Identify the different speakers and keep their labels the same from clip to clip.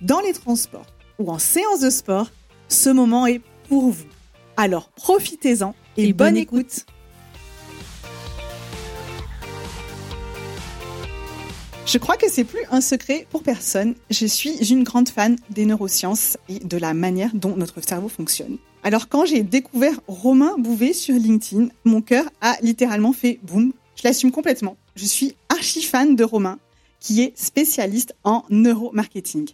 Speaker 1: dans les transports ou en séance de sport, ce moment est pour vous. Alors profitez-en et, bonne, écoute. Je crois que c'est plus un secret pour personne. Je suis une grande fan des neurosciences et de la manière dont notre cerveau fonctionne. Alors quand j'ai découvert Romain Bouvet sur LinkedIn, mon cœur a littéralement fait boum. Je l'assume complètement. Je suis archi fan de Romain, qui est spécialiste en neuromarketing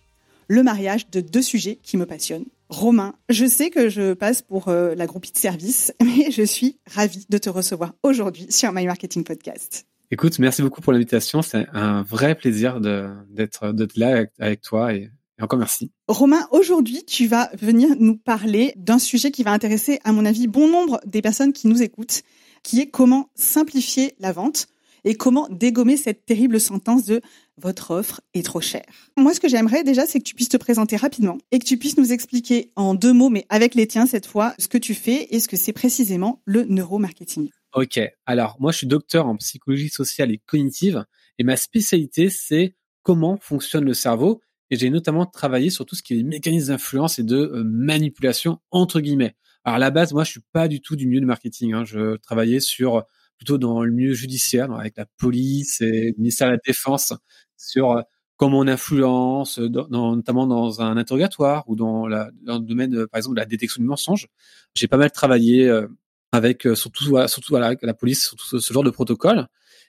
Speaker 1: le mariage de deux sujets qui me passionnent. Romain, je sais que je passe pour euh, la groupie de service, mais je suis ravie de te recevoir aujourd'hui sur My Marketing Podcast.
Speaker 2: Écoute, merci beaucoup pour l'invitation. C'est un vrai plaisir d'être là avec, toi et, et, encore merci.
Speaker 1: Romain, aujourd'hui, tu vas venir nous parler d'un sujet qui va intéresser, à mon avis, bon nombre des personnes qui nous écoutent, qui est comment simplifier la vente et comment dégommer cette terrible sentence de votre offre est trop chère. Moi, ce que j'aimerais déjà, c'est que tu puisses te présenter rapidement et que tu puisses nous expliquer en deux mots, mais avec les tiens cette fois, ce que tu fais et ce que c'est précisément le neuromarketing.
Speaker 2: Ok, alors moi je suis docteur en psychologie sociale et cognitive et ma spécialité c'est comment fonctionne le cerveau et j'ai notamment travaillé sur tout ce qui est mécanismes d'influence et de euh, manipulation entre guillemets. Alors à la base, moi je suis pas du tout du milieu du marketing. Hein. Je travaillais sur plutôt dans le milieu judiciaire, avec la police et le ministère de la Défense, sur euh, comment on influence, notamment dans un interrogatoire ou dans, le domaine, euh, par exemple, de la détection du mensonge. J'ai pas mal travaillé euh, avec surtout, surtout voilà, la police, surtout ce, genre de protocole.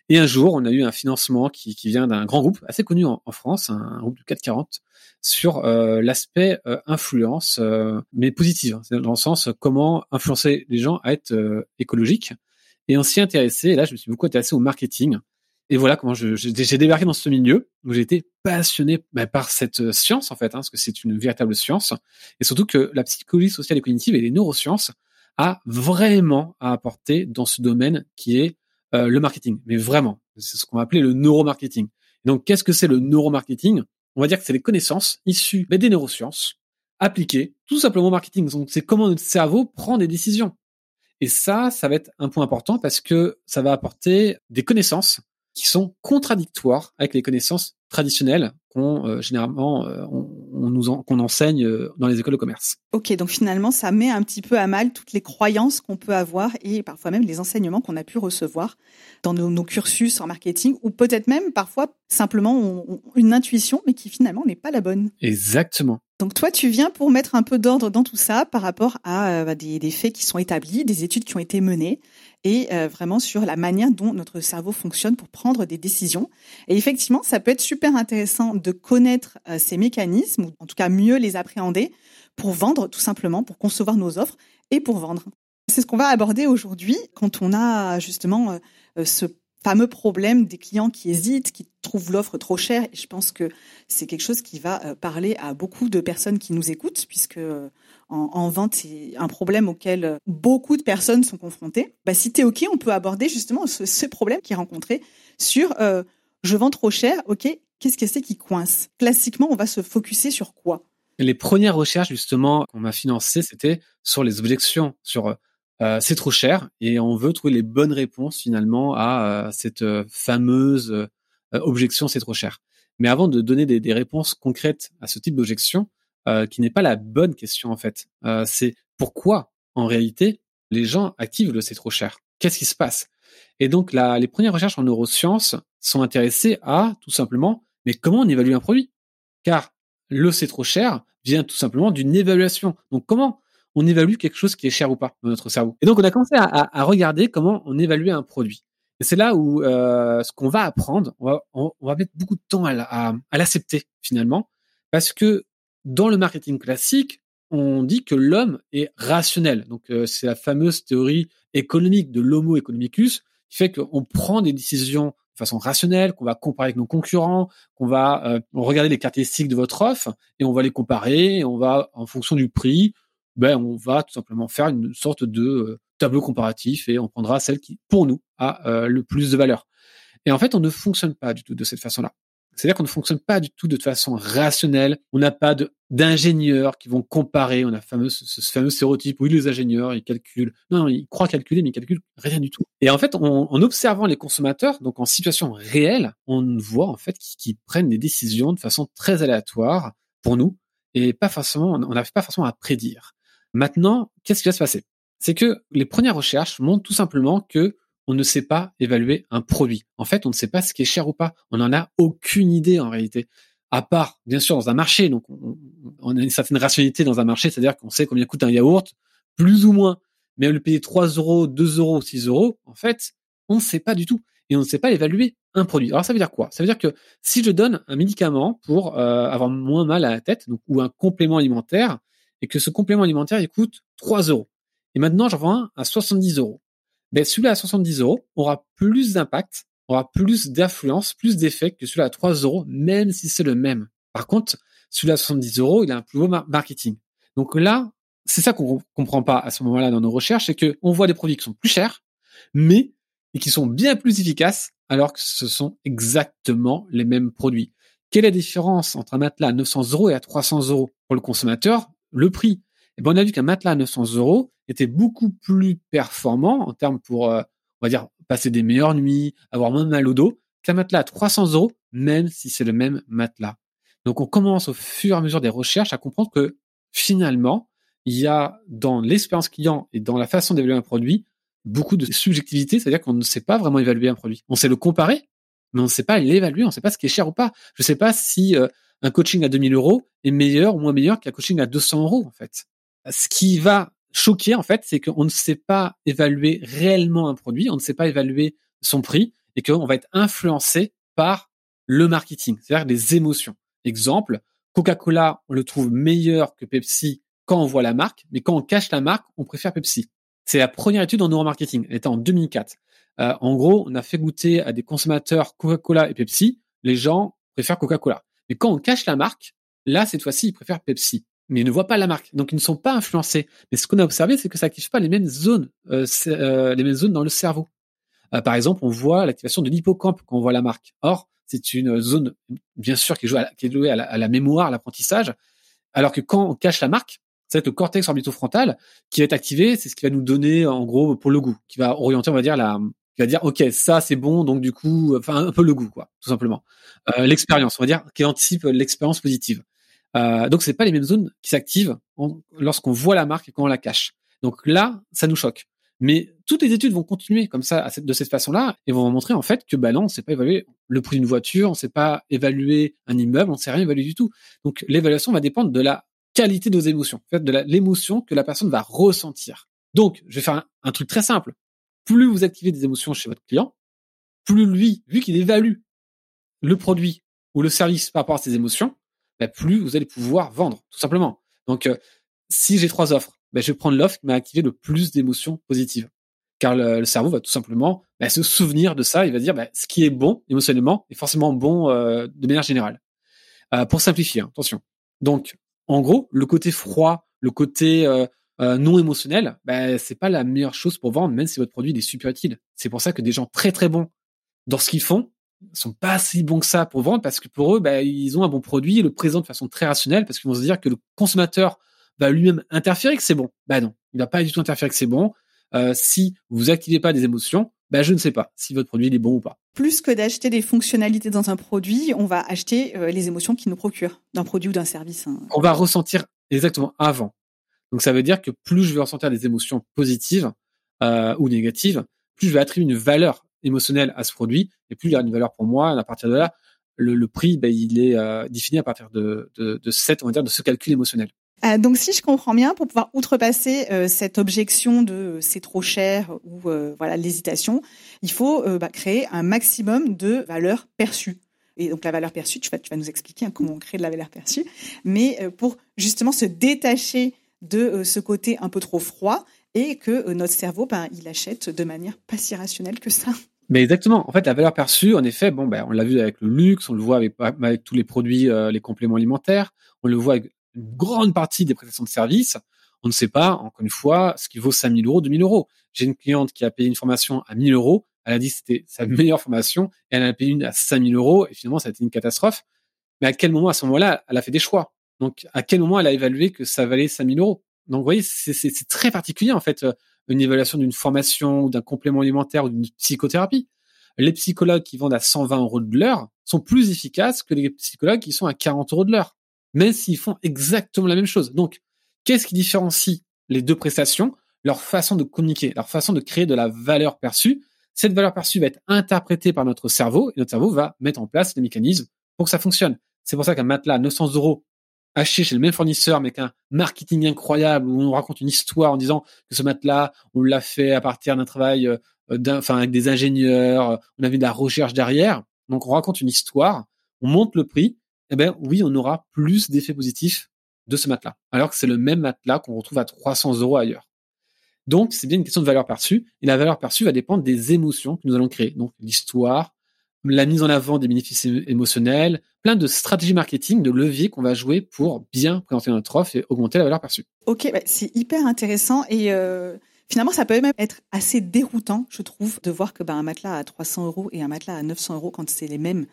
Speaker 2: Et un jour, on a eu un financement qui, qui vient d'un grand groupe assez connu en, France, un, groupe du 440, sur l'aspect influence, mais positive, hein. dans le sens comment influencer les gens à être écologiques et on s'y intéressé. Et là, je me suis beaucoup intéressé au marketing. Et voilà comment j'ai débarqué dans ce milieu où j'ai été passionné bah, par cette euh, science en fait, hein, parce que c'est une véritable science, et surtout que la psychologie sociale et cognitive et les neurosciences a vraiment à apporter dans ce domaine qui est euh, le marketing. Mais vraiment, c'est ce qu'on va appeler le neuromarketing. donc, qu'est-ce que c'est le neuromarketing? On va dire que c'est les connaissances issues bah, des neurosciences appliquées tout simplement au marketing. Donc, c'est comment notre cerveau prend des décisions. Et ça, ça va être un point important parce que ça va apporter des connaissances qui sont contradictoires avec les connaissances traditionnelles qu'on euh, généralement euh, on, nous qu'on enseigne euh, dans les écoles de commerce.
Speaker 1: Ok, donc finalement ça met un petit peu à mal toutes les croyances qu'on peut avoir et parfois même les enseignements qu'on a pu recevoir dans nos, cursus en marketing ou peut-être même parfois simplement une intuition mais qui finalement n'est pas la bonne.
Speaker 2: Exactement.
Speaker 1: Donc toi, tu viens pour mettre un peu d'ordre dans tout ça par rapport à euh, bah, des, des, faits qui sont établis, des études qui ont été menées, et euh, vraiment sur la manière dont notre cerveau fonctionne pour prendre des décisions. Et effectivement, ça peut être super intéressant de connaître euh, ces mécanismes, ou en tout cas mieux les appréhender, pour vendre tout simplement, pour concevoir nos offres et pour vendre. C'est ce qu'on va aborder aujourd'hui quand on a justement ce fameux problème des clients qui hésitent, qui trouvent l'offre trop chère. Et je pense que c'est quelque chose qui va euh, parler à beaucoup de personnes qui nous écoutent, puisque euh, en, vente, c'est un problème auquel euh, beaucoup de personnes sont confrontées. Bah, si tu es OK, on peut aborder justement ce, problème qui est rencontré sur je vends trop cher, OK, qu'est-ce que c'est qui coince? Classiquement, on va se focuser sur quoi?
Speaker 2: Les premières recherches justement qu'on m'a financées, c'était sur les objections, sur euh, c'est trop cher et on veut trouver les bonnes réponses finalement à euh, cette euh, fameuse objection c'est trop cher. Mais avant de donner des, réponses concrètes à ce type d'objection, qui n'est pas la bonne question en fait, c'est pourquoi en réalité les gens activent le c'est trop cher. Qu'est-ce qui se passe? Et donc les premières recherches en neurosciences sont intéressées à tout simplement mais comment on évalue un produit? Car le c'est trop cher vient tout simplement d'une évaluation. Donc comment on évalue quelque chose qui est cher ou pas dans notre cerveau? Et donc on a commencé à, regarder comment on évalue un produit. Et c'est là où euh, ce qu'on va apprendre, on va, on, va, mettre beaucoup de temps à, à l'accepter finalement, parce que dans le marketing classique, on dit que l'homme est rationnel. Donc euh, c'est la fameuse théorie économique de l'homo economicus qui fait qu'on prend des décisions de façon rationnelle, qu'on va comparer avec nos concurrents, qu'on va euh, regarder les caractéristiques de votre offre et on va les comparer. Et on va, en fonction du prix, ben on va tout simplement faire une sorte de euh, tableau comparatif et on prendra celle qui, pour nous, a le plus de valeur. Et en fait, on ne fonctionne pas du tout de cette façon-là. C'est-à-dire qu'on ne fonctionne pas du tout de façon rationnelle. On n'a pas d'ingénieurs qui vont comparer. On a fameux, ce, fameux stéréotype. Oui, les ingénieurs, ils calculent. Non, ils croient calculer, mais ils calculent rien du tout. Et en fait, en observant les consommateurs, donc en situation réelle, on voit en fait qu'ils prennent des décisions de façon très aléatoire pour nous et pas forcément, on n'arrive pas forcément à prédire. Maintenant, qu'est-ce qui va se passer? C'est que les premières recherches montrent tout simplement que on ne sait pas évaluer un produit. En fait, on ne sait pas ce qui est cher ou pas. On n'en a aucune idée en réalité. À part, bien sûr, dans un marché. Donc, on, a une certaine rationalité dans un marché, c'est-à-dire qu'on sait combien coûte un yaourt, plus ou moins. Mais le payer 3 euros, 2 euros, 6 euros, en fait, on ne sait pas du tout. Et on ne sait pas évaluer un produit. Alors, ça veut dire quoi? Ça veut dire que si je donne un médicament pour euh, avoir moins mal à la tête, donc, ou un complément alimentaire, et que ce complément alimentaire, il coûte 3 euros. Et maintenant, j'en vends un à 70 euros ben, celui-là à 70 euros aura plus d'impact, aura plus d'influence, plus d'effet que celui-là à 3 euros, même si c'est le même. Par contre, celui-là à 70 euros, il a un plus beau marketing. Donc là, c'est ça qu'on comprend pas à ce moment-là dans nos recherches, c'est que on voit des produits qui sont plus chers, mais qui sont bien plus efficaces, alors que ce sont exactement les mêmes produits. Quelle est la différence entre un matelas à 900 euros et à 300 euros pour le consommateur? Le prix. Eh ben, on a vu qu'un matelas à 900 euros était beaucoup plus performant en termes pour, euh, on va dire, passer des meilleures nuits, avoir moins mal au dos, qu'un matelas à 300 euros, même si c'est le même matelas. Donc, on commence au fur et à mesure des recherches à comprendre que finalement, il y a dans l'expérience client et dans la façon d'évaluer un produit beaucoup de subjectivité, c'est-à-dire qu'on ne sait pas vraiment évaluer un produit. On sait le comparer, mais on ne sait pas l'évaluer, on ne sait pas ce qui est cher ou pas. Je ne sais pas si euh, un coaching à 2000 euros est meilleur ou moins meilleur qu'un coaching à 200 euros, en fait ce qui va choquer, en fait, c'est qu'on ne sait pas évaluer réellement un produit, on ne sait pas évaluer son prix et qu'on va être influencé par le marketing, c'est-à-dire des émotions. Exemple, Coca-Cola, on le trouve meilleur que Pepsi quand on voit la marque, mais quand on cache la marque, on préfère Pepsi. C'est la première étude en neuromarketing. Elle était en 2004. Euh, en gros, on a fait goûter à des consommateurs Coca-Cola et Pepsi. Les gens préfèrent Coca-Cola. Mais quand on cache la marque, là, cette fois-ci, ils préfèrent Pepsi mais ils ne voient pas la marque, donc ils ne sont pas influencés. Mais ce qu'on a observé, c'est que ça active pas les mêmes zones, euh, euh, les mêmes zones dans le cerveau. Euh, par exemple, on voit l'activation de l'hippocampe quand on voit la marque. Or, c'est une zone, bien sûr, qui, joue à, qui est jouée à la, mémoire, à l'apprentissage, alors que quand on cache la marque, c'est le cortex orbitofrontal qui va être activé, c'est ce qui va nous donner, en gros, pour le goût, qui va orienter, on va dire, la, qui va dire, ok, ça c'est bon, donc du coup, enfin un peu le goût, quoi, tout simplement. l'expérience, on va dire, qui anticipe l'expérience positive. Euh, donc c'est pas les mêmes zones qui s'activent lorsqu'on voit la marque et quand on la cache. Donc là, ça nous choque. Mais toutes les études vont continuer comme ça, de cette façon-là, et vont montrer en fait que bah non, on sait pas évaluer le prix d'une voiture, on sait pas évaluer un immeuble, on sait rien évaluer du tout. Donc l'évaluation va dépendre de la qualité de nos émotions, en fait, de l'émotion que la personne va ressentir. Donc, je vais faire un, truc très simple. Plus vous activez des émotions chez votre client, plus lui, vu qu'il évalue le produit ou le service par rapport à ses émotions, bah, plus vous allez pouvoir vendre, tout simplement. Donc, euh, si j'ai trois offres, bah, je vais prendre l'offre qui m'a activé le plus d'émotions positives. Car le, cerveau va tout simplement bah, se souvenir de ça. Il va dire ce qui est bon émotionnellement est forcément bon euh, de manière générale. Euh, pour simplifier, hein, attention. Donc, en gros, le côté froid, le côté non émotionnel, bah, c'est pas la meilleure chose pour vendre, même si votre produit est super utile. C'est pour ça que des gens très très bons dans ce qu'ils font sont pas si bons que ça pour vendre parce que pour eux, bah, ils ont un bon produit, le présentent de façon très rationnelle parce qu'ils vont se dire que le consommateur va lui-même interférer que c'est bon. Bah non, il va pas du tout interférer que c'est bon. Euh, si vous activez pas des émotions, bah je ne sais pas si votre produit est bon ou pas.
Speaker 1: Plus que d'acheter des fonctionnalités dans un produit, on va acheter euh, les émotions qui nous procurent d'un produit ou d'un service. Hein.
Speaker 2: On va ressentir exactement avant. Donc ça veut dire que plus je vais ressentir des émotions positives euh, ou négatives, plus je vais attribuer une valeur émotionnel à ce produit, et plus il y a une valeur pour moi. à partir de là, le, prix, ben, il est euh, défini à partir de, de, cette, on va dire, de ce calcul émotionnel.
Speaker 1: Euh, donc, si je comprends bien, pour pouvoir outrepasser euh, cette objection de c'est trop cher ou voilà l'hésitation, il faut bah, créer un maximum de valeur perçue. Et donc la valeur perçue, tu vas, tu vas nous expliquer hein, comment on crée de la valeur perçue, mais pour justement se détacher de ce côté un peu trop froid et que notre cerveau, ben, il achète de manière pas si rationnelle que ça.
Speaker 2: Mais exactement. En fait, la valeur perçue, en effet, bon, ben, on l'a vu avec le luxe, on le voit avec, avec tous les produits, les compléments alimentaires, on le voit avec une grande partie des prestations de services, on ne sait pas, encore une fois, ce qui vaut 5000 euros, 2000 euros. J'ai une cliente qui a payé une formation à 1000 euros. Elle a dit que c'était sa meilleure formation et elle a payé une à 5000 euros et finalement, ça a été une catastrophe. Mais à quel moment, à ce moment-là, elle a fait des choix? Donc, à quel moment elle a évalué que ça valait 5000 euros? Donc, vous voyez, c'est très particulier, en fait, euh, une évaluation d'une formation ou d'un complément alimentaire ou d'une psychothérapie. Les psychologues qui vendent à 120 euros de l'heure sont plus efficaces que les psychologues qui sont à 40 euros de l'heure même s'ils font exactement la même chose. Donc, qu'est-ce qui différencie les deux prestations? Leur façon de communiquer, leur façon de créer de la valeur perçue. Cette valeur perçue va être interprétée par notre cerveau et notre cerveau va mettre en place les mécanismes pour que ça fonctionne. C'est pour ça qu'un matelas à 900 euros acheté chez le même fournisseur, mais qu'un marketing incroyable où on raconte une histoire en disant que ce matelas, on l'a fait à partir d'un travail, euh, enfin avec des ingénieurs, on avait de la recherche derrière. Donc on raconte une histoire, on monte le prix eh ben oui, on aura plus d'effets positifs de ce matelas, alors que c'est le même matelas qu'on retrouve à 300 euros ailleurs. Donc, c'est bien une question de valeur perçue, et la valeur perçue va dépendre des émotions que nous allons créer. Donc, l'histoire, la mise en avant des bénéfices émotionnels, plein de stratégies marketing, de leviers qu'on va jouer pour bien présenter notre offre et augmenter la valeur perçue.
Speaker 1: Ok, bah, c'est hyper intéressant et euh, Finalement, ça peut même être assez déroutant, je trouve, de voir que bah, un matelas à 300 euros et un matelas à 900 euros, quand c'est les mêmes,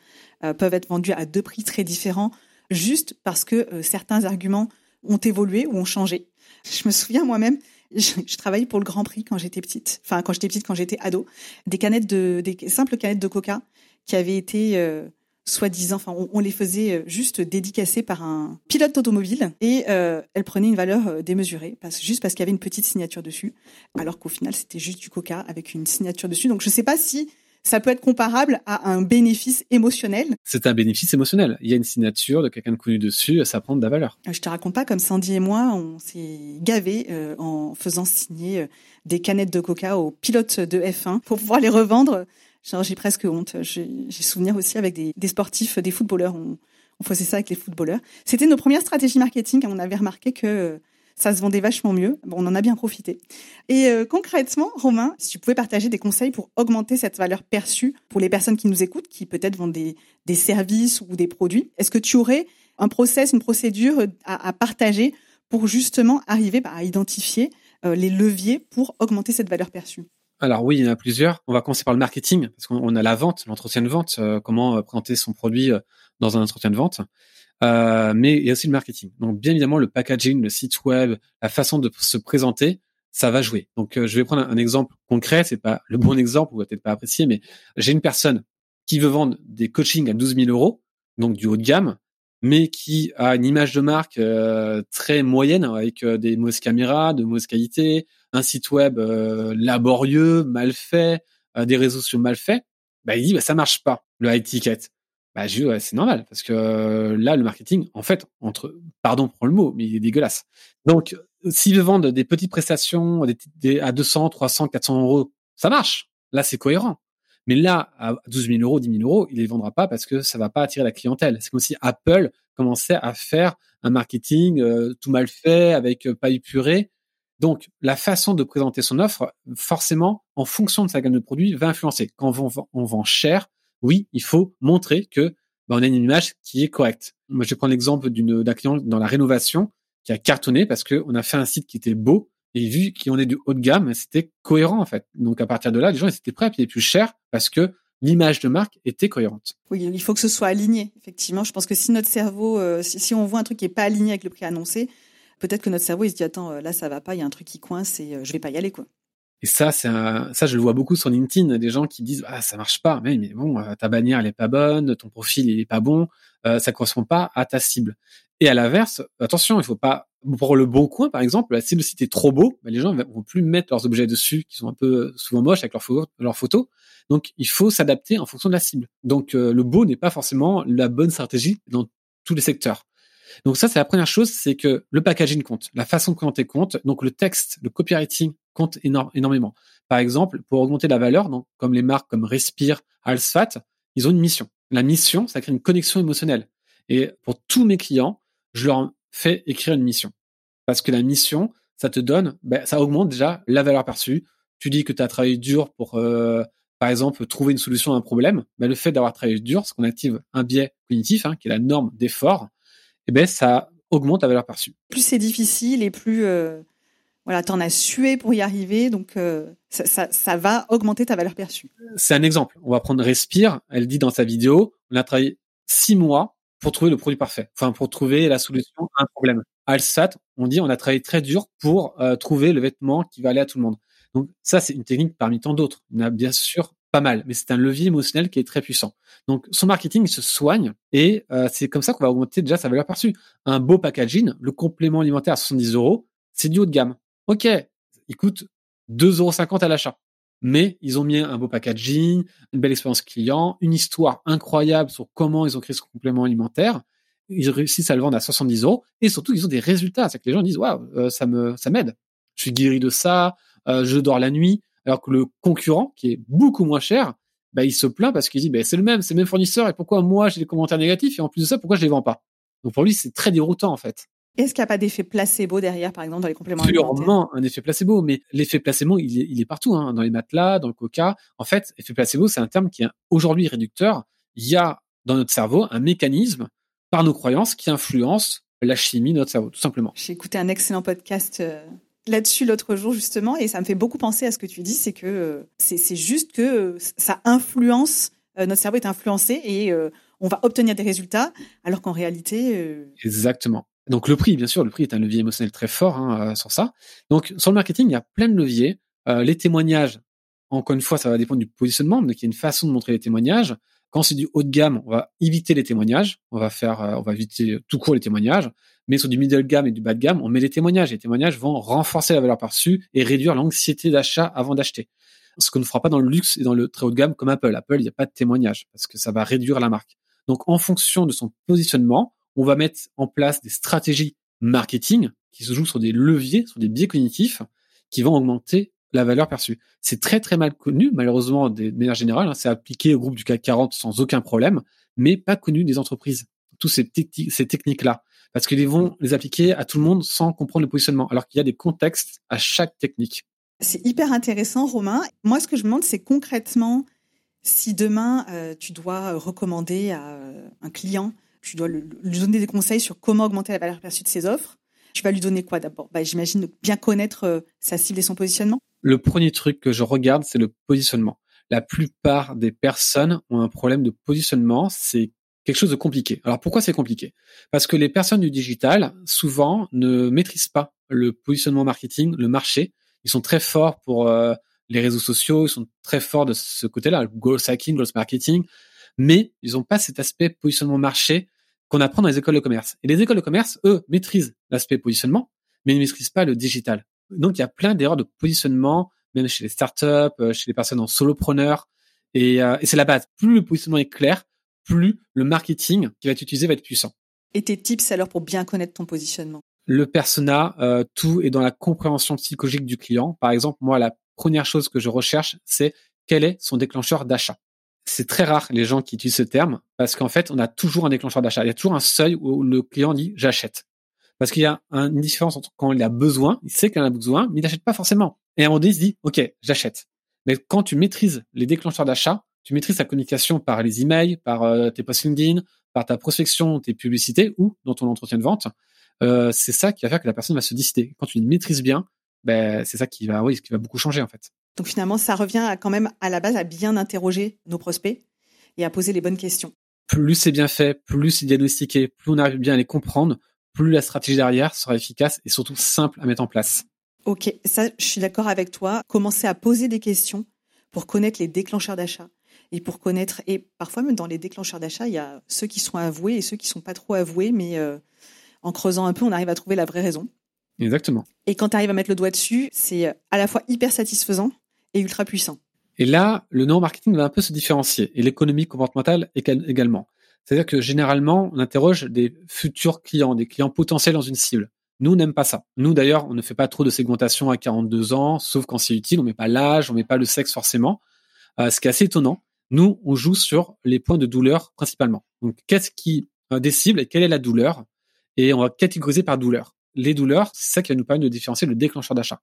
Speaker 1: euh, peuvent être vendus à deux prix très différents, juste parce que euh, certains arguments ont évolué ou ont changé. Je me souviens moi-même, je, travaillais pour le Grand Prix quand j'étais petite, enfin quand j'étais petite, quand j'étais ado, des canettes de, des simples canettes de Coca qui avaient été euh, soi-disant, enfin, on, les faisait euh, juste dédicacer par un pilote automobile et euh, elle prenait une valeur euh, démesurée, parce, juste parce qu'il y avait une petite signature dessus, alors qu'au final c'était juste du Coca avec une signature dessus. Donc je sais pas si ça peut être comparable à un bénéfice émotionnel.
Speaker 2: C'est un bénéfice émotionnel. Il y a une signature de quelqu'un de connu dessus, ça prend de la valeur.
Speaker 1: Je te raconte pas comme Sandy et moi, on s'est gavé en faisant signer des canettes de Coca aux pilotes de F1 pour pouvoir les revendre j'ai presque honte. J'ai souvenir aussi avec des, des, sportifs, des footballeurs. On, on, faisait ça avec les footballeurs. C'était nos premières stratégies marketing. On avait remarqué que euh, ça se vendait vachement mieux. Bon, on en a bien profité. Et euh, concrètement, Romain, si tu pouvais partager des conseils pour augmenter cette valeur perçue pour les personnes qui nous écoutent, qui peut-être vendent des, des services ou des produits, est-ce que tu aurais un process, une procédure à, à partager pour justement arriver bah, à identifier euh, les leviers pour augmenter cette valeur perçue?
Speaker 2: Alors oui, il y en a plusieurs. On va commencer par le marketing, parce qu'on a la vente, l'entretien de vente, euh, comment euh, présenter son produit euh, dans un entretien de vente. mais il y a aussi le marketing. Donc bien évidemment, le packaging, le site web, la façon de se présenter, ça va jouer. Donc je vais prendre un, exemple concret, c'est pas le bon exemple, vous peut-être pas apprécier, mais j'ai une personne qui veut vendre des coachings à 12 000 euros, donc du haut de gamme, mais qui a une image de marque très moyenne, avec des mauvaises caméras, de mauvaise qualité, un site web euh, laborieux, mal fait, euh, des réseaux sociaux mal faits, bah, il dit bah, ça marche pas le high ticket. Bah, c'est normal parce que euh, là le marketing en fait entre pardon pour le mot mais il est dégueulasse. Donc s'ils vendent des petites prestations des, à 200, 300, 400 euros, ça marche. Là c'est cohérent. Mais là, à 12 000 euros, 10 000 euros, il les vendra pas parce que ça va pas attirer la clientèle. C'est comme si Apple commençait à faire un marketing tout mal fait, avec pas épuré, donc, la façon de présenter son offre, forcément, en fonction de sa gamme de produits, va influencer. Quand on vend, on vend cher, oui, il faut montrer que bah, on a une image qui est correcte. Moi, je prendre l'exemple d'un client dans la rénovation qui a cartonné parce qu'on a fait un site qui était beau et vu qu'on est du haut de gamme, c'était cohérent en fait. Donc à partir de là, les gens ils étaient prêts à payer plus cher parce que l'image de marque était cohérente.
Speaker 1: Oui, il faut que ce soit aligné. Effectivement, je pense que si notre cerveau, euh, si, on voit un truc qui est pas aligné avec le prix annoncé, peut-être que notre cerveau il se dit attends euh, là ça va pas, il y a un truc qui coince et euh, je vais pas y aller quoi.
Speaker 2: Et ça, c'est ça, je le vois beaucoup sur LinkedIn, des gens qui disent ah ça marche pas, mais, mais bon, euh, ta bannière elle est pas bonne, ton profil il est pas bon, ça correspond pas à ta cible. Et à l'inverse, attention, il faut pas pour le bon coin, par exemple, si le est trop beau, bah, les gens vont plus mettre leurs objets dessus, qui sont un peu souvent moches avec leurs, leurs photos. Donc, il faut s'adapter en fonction de la cible. Donc, euh, le beau n'est pas forcément la bonne stratégie dans tous les secteurs. Donc ça, c'est la première chose, c'est que le packaging compte, la façon de présenter compte, donc le texte, le copywriting compte énormément. Par exemple, pour augmenter la valeur, donc comme les marques comme Respire, Alsfat, ils ont une mission. La mission, ça crée une connexion émotionnelle. Et pour tous mes clients, je leur fais écrire une mission. Parce que la mission, ça te donne, ben, ça augmente déjà la valeur perçue. Tu dis que tu as travaillé dur pour, euh, par exemple, trouver une solution à un problème. Ben, le fait d'avoir travaillé dur, ce qu'on active un biais cognitif, hein, qui est la norme d'effort, eh ben, ça augmente la valeur perçue.
Speaker 1: Plus c'est difficile et plus euh, voilà, t'en as sué pour y arriver, donc euh, ça, ça, ça, va augmenter ta valeur perçue.
Speaker 2: C'est un exemple. On va prendre Respire. Elle dit dans sa vidéo, on a travaillé six mois pour trouver le produit parfait, enfin pour trouver la solution à un problème. Alsat, on dit on a travaillé très dur pour euh, trouver le vêtement qui va aller à tout le monde. Donc ça, c'est une technique parmi tant d'autres. On a bien sûr pas mal, mais c'est un levier émotionnel qui est très puissant. Donc son marketing se soigne et euh, c'est comme ça qu'on va augmenter déjà sa valeur perçue. Un beau packaging, le complément alimentaire à 70 euros, c'est du haut de gamme. Ok, il coûte 2,50 euros à l'achat. Mais ils ont mis un beau packaging, une belle expérience client, une histoire incroyable sur comment ils ont créé ce complément alimentaire. Ils réussissent à le vendre à 70 euros et surtout ils ont des résultats. C'est que les gens disent waouh, euh, ça me ça m'aide. Je suis guéri de ça, euh, je dors la nuit. Alors que le concurrent, qui est beaucoup moins cher, bah, il se plaint parce qu'il dit, bah, c'est le même, c'est le même fournisseur, et pourquoi moi j'ai des commentaires négatifs, et en plus de ça, pourquoi je les vends pas? Donc pour lui, c'est très déroutant, en fait.
Speaker 1: Est-ce qu'il n'y a pas d'effet placebo derrière, par exemple, dans les compléments
Speaker 2: Sûrement un effet placebo, mais l'effet placebo, il est, il est partout, hein, dans les matelas, dans le coca. En fait, effet placebo, c'est un terme qui est aujourd'hui réducteur. Il y a dans notre cerveau un mécanisme par nos croyances qui influence la chimie de notre cerveau, tout simplement.
Speaker 1: J'ai écouté un excellent podcast euh, là-dessus l'autre jour justement et ça me fait beaucoup penser à ce que tu dis, c'est que euh, c'est juste que euh, ça influence, notre cerveau est influencé et on va obtenir des résultats alors qu'en réalité...
Speaker 2: Exactement. Donc le prix, bien sûr, le prix est un levier émotionnel très fort hein, sur ça. Donc sur le marketing, il y a plein de leviers. les témoignages, encore une fois, ça va dépendre du positionnement, mais il y a une façon de montrer les témoignages. Quand c'est du haut de gamme, on va éviter les témoignages, on va faire, on va éviter tout court les témoignages mais sur du middle gamme et du bas de gamme, on met des témoignages. Les témoignages vont renforcer la valeur perçue et réduire l'anxiété d'achat avant d'acheter. Ce qu'on ne fera pas dans le luxe et dans le très haut de gamme comme Apple. Apple, il n'y a pas de témoignage parce que ça va réduire la marque. Donc, en fonction de son positionnement, on va mettre en place des stratégies marketing qui se jouent sur des leviers, sur des biais cognitifs qui vont augmenter la valeur perçue. C'est très très mal connu, malheureusement, de manière générale. Hein, c'est appliqué au groupe du CAC 40 sans aucun problème, mais pas connu des entreprises. Toutes ces, ces techniques-là parce qu'ils vont les appliquer à tout le monde sans comprendre le positionnement, alors qu'il y a des contextes à chaque technique.
Speaker 1: C'est hyper intéressant, Romain. Moi, ce que je me demande, c'est concrètement, si demain, euh, tu dois recommander à euh, un client, tu dois lui donner des conseils sur comment augmenter la valeur perçue de ses offres, tu vas lui donner quoi d'abord? Bah, J'imagine bien connaître euh, sa cible et son positionnement.
Speaker 2: Le premier truc que je regarde, c'est le positionnement. La plupart des personnes ont un problème de positionnement. C'est quelque chose de compliqué. Alors pourquoi c'est compliqué? Parce que les personnes du digital, souvent, ne maîtrisent pas le positionnement marketing, le marché. Ils sont très forts pour euh, les réseaux sociaux, ils sont très forts de ce côté-là, le growth hacking, growth marketing, mais ils n'ont pas cet aspect positionnement marché qu'on apprend dans les écoles de commerce. Et les écoles de commerce, eux, maîtrisent l'aspect positionnement, mais ne maîtrisent pas le digital. Donc il y a plein d'erreurs de positionnement, même chez les startups, euh, chez les personnes en solopreneurs, et, euh, et c'est la base. Plus le positionnement est clair, plus le marketing qui va être utilisé va être puissant.
Speaker 1: Et tes tips alors pour bien connaître ton positionnement?
Speaker 2: Le persona, euh, tout est dans la compréhension psychologique du client. Par exemple, moi, la première chose que je recherche, c'est quel est son déclencheur d'achat. C'est très rare les gens qui utilisent ce terme parce qu'en fait, on a toujours un déclencheur d'achat. Il y a toujours un seuil où le client dit j'achète. Parce qu'il y a une différence entre quand il a besoin, il sait qu'il en a besoin, mais il n'achète pas forcément. Et à un moment donné, il se dit OK, j'achète. Mais quand tu maîtrises les déclencheurs d'achat, tu maîtrises ta communication par les emails, par euh, tes posts LinkedIn, par ta prospection, tes publicités ou dans ton entretien de vente. Euh, c'est ça qui va faire que la personne va se décider. Quand tu le maîtrises bien, ben, c'est ça qui va, oui, qui va beaucoup changer en fait.
Speaker 1: Donc finalement, ça revient quand même à la base à bien interroger nos prospects et à poser les bonnes questions.
Speaker 2: Plus c'est bien fait, plus c'est diagnostiqué, plus on arrive bien à les comprendre, plus la stratégie derrière sera efficace et surtout simple à mettre en place.
Speaker 1: Ok, ça, je suis d'accord avec toi. Commencer à poser des questions pour connaître les déclencheurs d'achat et pour connaître. Et parfois, même dans les déclencheurs d'achat, il y a ceux qui sont avoués et ceux qui sont pas trop avoués, mais euh, en creusant un peu, on arrive à trouver la vraie raison.
Speaker 2: Exactement.
Speaker 1: Et quand tu arrives à mettre le doigt dessus, c'est à la fois hyper satisfaisant et ultra puissant.
Speaker 2: Et là, le neuromarketing va un peu se différencier, et l'économie comportementale également. C'est-à-dire que généralement, on interroge des futurs clients, des clients potentiels dans une cible. Nous, on n'aime pas ça. Nous, d'ailleurs, on ne fait pas trop de segmentation à 42 ans, sauf quand c'est utile. On met pas l'âge, on met pas le sexe forcément. Euh, ce qui est assez étonnant. Nous, on joue sur les points de douleur principalement. Donc, qu'est-ce qui euh, des cibles et quelle est la douleur? Et on va catégoriser par douleur. Les douleurs, c'est ça qui va nous permettre de différencier le déclencheur d'achat.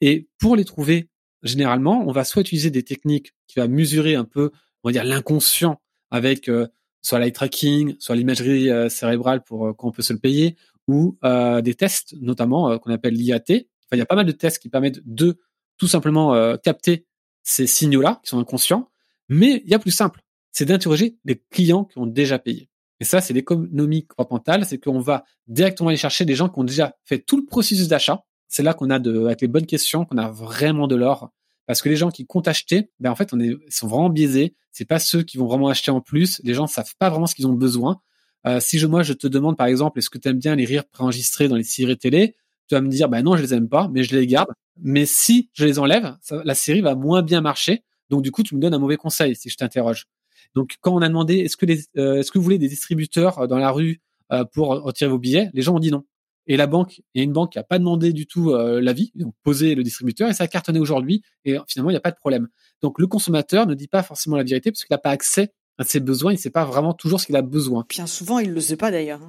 Speaker 2: Et pour les trouver, généralement, on va soit utiliser des techniques qui va mesurer un peu, on va dire, l'inconscient avec euh, soit l'eye tracking, soit l'imagerie euh, cérébrale pour euh, qu'on peut se le payer, ou des tests, notamment qu'on appelle l'IAT. Enfin, il y a pas mal de tests qui permettent de tout simplement capter ces signaux-là qui sont inconscients. Mais il y a plus simple, c'est d'interroger des clients qui ont déjà payé. Et ça, c'est l'économie comportementale, c'est qu'on va directement aller chercher des gens qui ont déjà fait tout le processus d'achat. C'est là qu'on a de, avec les bonnes questions, qu'on a vraiment de l'or. Parce que les gens qui comptent acheter, ben en fait, on est, ils sont vraiment biaisés. C'est pas ceux qui vont vraiment acheter en plus. Les gens savent pas vraiment ce qu'ils ont besoin. Euh, si je, moi, je te demande, par exemple, est-ce que tu aimes bien les rires préenregistrés dans les séries télé? Tu vas me dire, ben non, je les aime pas, mais je les garde. Mais si je les enlève, la série va moins bien marcher. Donc, du coup, tu me donnes un mauvais conseil si je t'interroge. Donc, quand on a demandé est-ce que les, euh, est-ce que vous voulez des distributeurs euh, dans la rue euh, pour retirer vos billets, les gens ont dit non. Et la banque, il y a une banque qui a pas demandé du tout l'avis, ils ont posé le distributeur et ça a cartonné aujourd'hui et finalement il n'y a pas de problème. Donc le consommateur ne dit pas forcément la vérité parce qu'il n'a pas accès à ses besoins, il ne sait pas vraiment toujours ce qu'il a besoin.
Speaker 1: Bien souvent, il le sait pas d'ailleurs.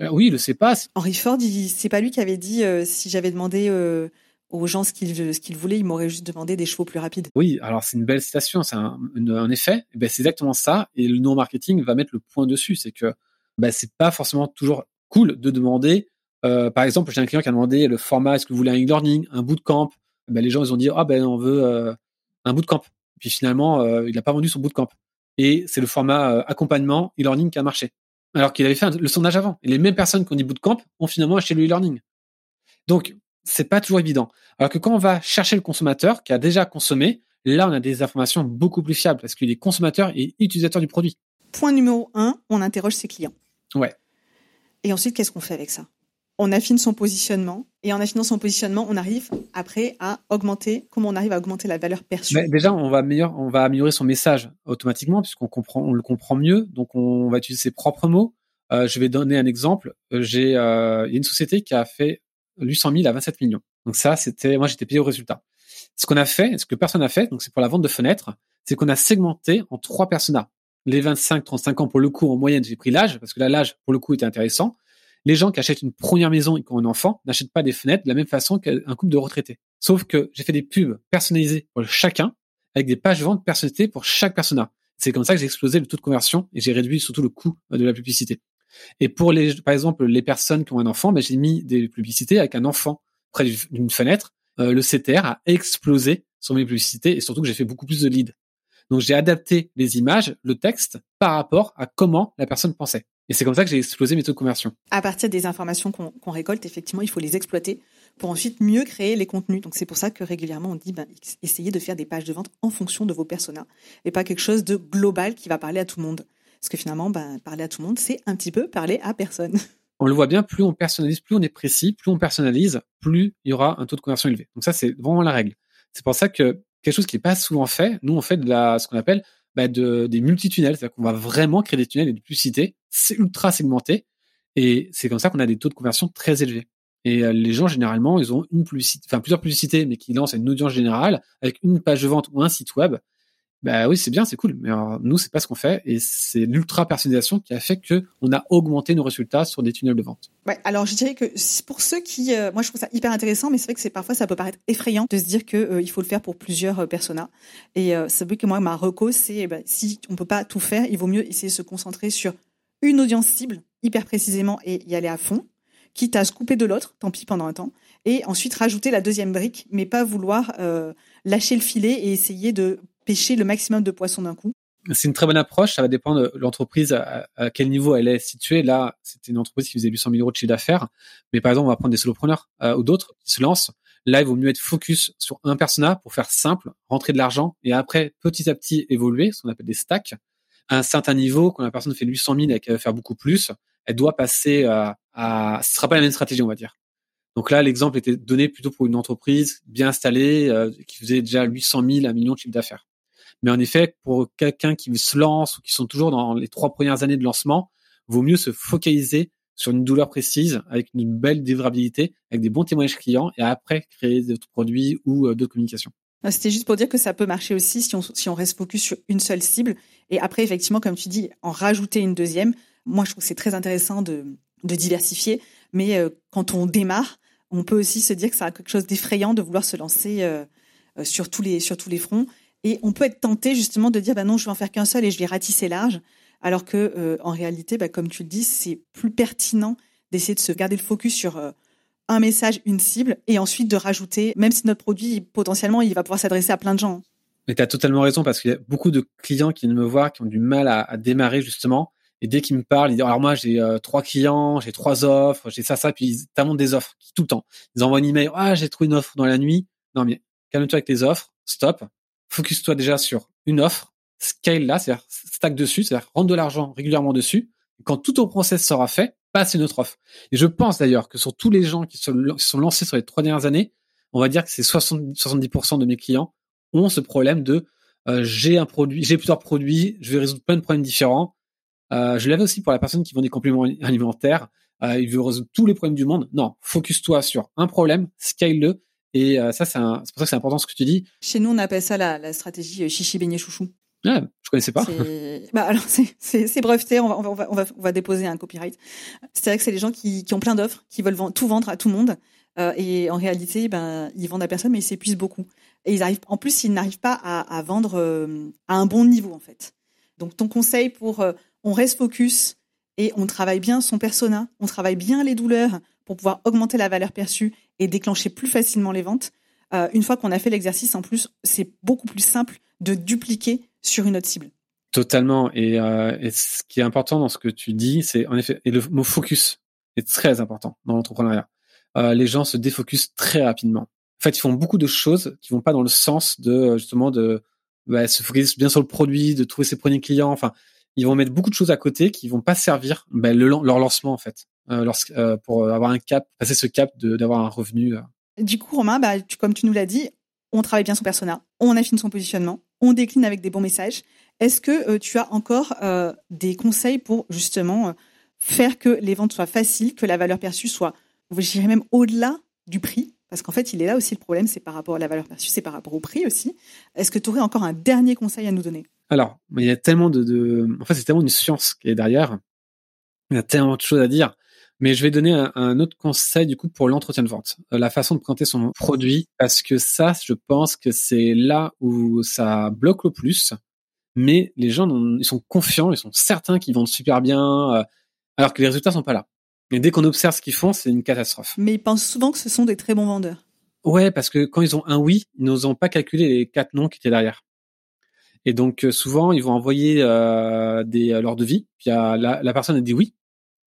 Speaker 2: Hein. oui, il le sait pas.
Speaker 1: Henry Ford, c'est pas lui qui avait dit si j'avais demandé aux gens ce qu'ils voulaient, ils m'auraient juste demandé des chevaux plus rapides.
Speaker 2: Oui, alors c'est une belle citation, c'est un, un, effet. Eh ben c'est exactement ça. Et le neuromarketing va mettre le point dessus, c'est que ben, c'est pas forcément toujours cool de demander. Euh, par exemple, j'ai un client qui a demandé le format, est-ce que vous voulez un e-learning, un bootcamp? Ben, Les gens ils ont dit ah ben on veut euh, un bootcamp. Puis finalement, euh, il n'a pas vendu son bootcamp. Et c'est le format accompagnement e-learning qui a marché. Alors qu'il avait fait le sondage avant. Et les mêmes personnes qui ont dit bootcamp ont finalement acheté le e-learning. Donc c'est pas toujours évident. Alors que quand on va chercher le consommateur qui a déjà consommé, là, on a des informations beaucoup plus fiables parce qu'il est consommateur et utilisateur du produit.
Speaker 1: Point numéro un, on interroge ses clients.
Speaker 2: Ouais.
Speaker 1: Et ensuite, qu'est-ce qu'on fait avec ça? On affine son positionnement et en affinant son positionnement, on arrive après à augmenter. Comment on arrive à augmenter la valeur perçue
Speaker 2: Déjà, on va, améliorer son message automatiquement puisqu'on le comprend mieux. Donc, on va utiliser ses propres mots. Euh, je vais donner un exemple. J'ai, euh, il y a une société qui a fait 800 000 à 27 millions. Donc ça, c'était, moi, j'étais payé au résultat. Ce qu'on a fait, ce que personne n'a fait, donc c'est pour la vente de fenêtres, c'est qu'on a segmenté en trois personas. Les 25-35 ans, pour le coup, en moyenne, j'ai pris l'âge, parce que là, l'âge, pour le coup, était intéressant. Les gens qui achètent une première maison et qui ont un enfant n'achètent pas des fenêtres de la même façon qu'un couple de retraités. Sauf que j'ai fait des pubs personnalisées pour chacun, avec des pages de vente personnalisées pour chaque persona. C'est comme ça que j'ai explosé le taux de conversion et j'ai réduit surtout le coût de la publicité. Et pour les, par exemple, les personnes qui ont un enfant, ben, j'ai mis des publicités avec un enfant près d'une fenêtre. Euh, le CTR a explosé sur mes publicités et surtout que j'ai fait beaucoup plus de leads. Donc j'ai adapté les images, le texte par rapport à comment la personne pensait. Et c'est comme ça que j'ai explosé mes taux de conversion.
Speaker 1: À partir des informations qu'on récolte, effectivement, il faut les exploiter pour ensuite mieux créer les contenus. Donc c'est pour ça que régulièrement on dit ben, essayez de faire des pages de vente en fonction de vos personas et pas quelque chose de global qui va parler à tout le monde. Parce que finalement, ben, parler à tout le monde, c'est un petit peu parler à personne.
Speaker 2: On le voit bien, plus on personnalise, plus on est précis, plus on personnalise, plus il y aura un taux de conversion élevé. Donc ça, c'est vraiment la règle. C'est pour ça que quelque chose qui n'est pas souvent fait, nous on fait de la, ce qu'on appelle bah, de, des multitunnels, c'est-à-dire qu'on va vraiment créer des tunnels et des publicités, c'est ultra segmenté, et c'est comme ça qu'on a des taux de conversion très élevés. Et euh, les gens généralement, ils ont une publicité, enfin plusieurs publicités, mais qui lancent une audience générale avec une page de vente ou un site web bah oui, c'est bien, c'est cool. Mais alors, nous, c'est pas ce qu'on fait, et c'est l'ultra personnalisation qui a fait que on a augmenté nos résultats sur des tunnels de vente.
Speaker 1: Ouais, alors je dirais que pour ceux qui, euh, moi, je trouve ça hyper intéressant, mais c'est vrai que c'est parfois ça peut paraître effrayant de se dire que euh, il faut le faire pour plusieurs euh, personas. Et c'est vrai que moi, ma reco, c'est eh ben, si on peut pas tout faire, il vaut mieux essayer de se concentrer sur une audience cible hyper précisément et y aller à fond, quitte à se couper de l'autre, tant pis pendant un temps, et ensuite rajouter la deuxième brique, mais pas vouloir lâcher le filet et essayer de pêcher le maximum de poissons d'un coup
Speaker 2: c'est une très bonne approche. Ça va dépendre de l'entreprise à, quel niveau elle est située. Là, c'était une entreprise qui faisait 800 000 euros de chiffre d'affaires. Mais par exemple, on va prendre des solopreneurs euh, ou d'autres qui se lancent. Là, il vaut mieux être focus sur un persona pour faire simple, rentrer de l'argent et après, petit à petit, évoluer, ce qu'on appelle des stacks. À un certain niveau, quand la personne fait 800 000 et qu'elle veut faire beaucoup plus, elle doit passer à, ce sera pas la même stratégie, on va dire. Donc là, l'exemple était donné plutôt pour une entreprise bien installée euh, qui faisait déjà 800 000 à 1 million de chiffre d'affaires. Mais en effet, pour quelqu'un qui se lance ou qui sont toujours dans les trois premières années de lancement, vaut mieux se focaliser sur une douleur précise, avec une belle délivrabilité, avec des bons témoignages clients, et après créer d'autres produits ou euh, d'autres communications.
Speaker 1: C'était juste pour dire que ça peut marcher aussi si on, reste focus sur une seule cible. Et après, effectivement, comme tu dis, en rajouter une deuxième. Moi, je trouve que c'est très intéressant de, de diversifier. Mais euh, quand on démarre, on peut aussi se dire que ça a quelque chose d'effrayant de vouloir se lancer euh, sur, tous les, sur tous les fronts. Et on peut être tenté justement de dire, bah non, je vais en faire qu'un seul et je vais ratisser large. Alors que euh, en réalité, bah, comme tu le dis, c'est plus pertinent d'essayer de se garder le focus sur euh, un message, une cible, et ensuite de rajouter, même si notre produit potentiellement il va pouvoir s'adresser à plein de gens.
Speaker 2: Mais tu as totalement raison parce qu'il y a beaucoup de clients qui viennent me voir qui ont du mal à, démarrer justement. Et dès qu'ils me parlent, ils disent alors moi j'ai euh, trois clients, j'ai trois offres, j'ai ça ça, puis ils t'amènent des offres tout le temps. Ils envoient un email ah j'ai trouvé une offre dans la nuit. Non mais calme-toi avec les offres, stop, focus-toi déjà sur une offre scale là, c'est-à-dire stack dessus, c'est-à-dire rendre de l'argent régulièrement dessus. quand tout ton process sera fait, passe une autre offre. Et je pense d'ailleurs que sur tous les gens qui se sont lancés sur les trois dernières années, on va dire que c'est 70% de mes clients ont ce problème de euh, j'ai un produit, j'ai plusieurs produits, je vais résoudre plein de problèmes différents. Euh, je l'avais aussi pour la personne qui vend des compléments alimentaires. Euh, il veut résoudre tous les problèmes du monde. Non, focus-toi sur un problème, scale-le. Et euh, ça, c'est pour ça que c'est important ce que tu dis.
Speaker 1: Chez nous, on appelle ça la, la stratégie euh, chichi beignet chouchou.
Speaker 2: Ouais, je connaissais pas.
Speaker 1: Bah alors c'est breveté, on va, on, va, on, va, on va déposer un copyright. C'est vrai que c'est les gens qui, qui ont plein d'offres, qui veulent vendre, tout vendre à tout le monde. Euh, et en réalité, ben ils vendent à personne, mais ils s'épuisent beaucoup. Et ils arrivent, en plus, ils n'arrivent pas à, à vendre euh, à un bon niveau en fait. Donc ton conseil pour, euh, on reste focus et on travaille bien son persona, on travaille bien les douleurs pour pouvoir augmenter la valeur perçue et déclencher plus facilement les ventes. Euh, une fois qu'on a fait l'exercice, en plus, c'est beaucoup plus simple de dupliquer sur une autre cible.
Speaker 2: Totalement. Et, euh, et, ce qui est important dans ce que tu dis, c'est en effet, et le mot focus est très important dans l'entrepreneuriat. Euh, les gens se défocusent très rapidement. En fait, ils font beaucoup de choses qui vont pas dans le sens de justement de bah, se focaliser bien sur le produit, de trouver ses premiers clients. Enfin, ils vont mettre beaucoup de choses à côté qui vont pas servir bah, le, leur lancement en fait, euh, euh, pour avoir un cap, passer ce cap d'avoir un revenu. Euh.
Speaker 1: Du coup, Romain, bah, tu, comme tu nous l'as dit, on travaille bien son persona, on affine son positionnement, on décline avec des bons messages. Est-ce que euh, tu as encore euh, des conseils pour justement euh, faire que les ventes soient faciles, que la valeur perçue soit, je dirais même au-delà du prix? Parce qu'en fait, il est là aussi le problème, c'est par rapport à la valeur perçue, c'est par rapport au prix aussi. Est-ce que tu aurais encore un dernier conseil à nous donner?
Speaker 2: Alors, il y a tellement de, de... En fait, c'est tellement une science qui est derrière. Il y a tellement de choses à dire. Mais je vais donner un, autre conseil du coup pour l'entretien de vente, euh, la façon de présenter son produit, parce que ça, je pense que c'est là où ça bloque le plus. Mais les gens, ils sont confiants, ils sont certains qu'ils vendent super bien, euh, alors que les résultats sont pas là. Et dès qu'on observe ce qu'ils font, c'est une catastrophe.
Speaker 1: Mais ils pensent souvent que ce sont des très bons vendeurs.
Speaker 2: Ouais, parce que quand ils ont un oui, ils n'osent pas calculer les quatre noms qui étaient derrière. Et donc euh, souvent, ils vont envoyer euh, des leur devis. Puis la, la personne a dit oui,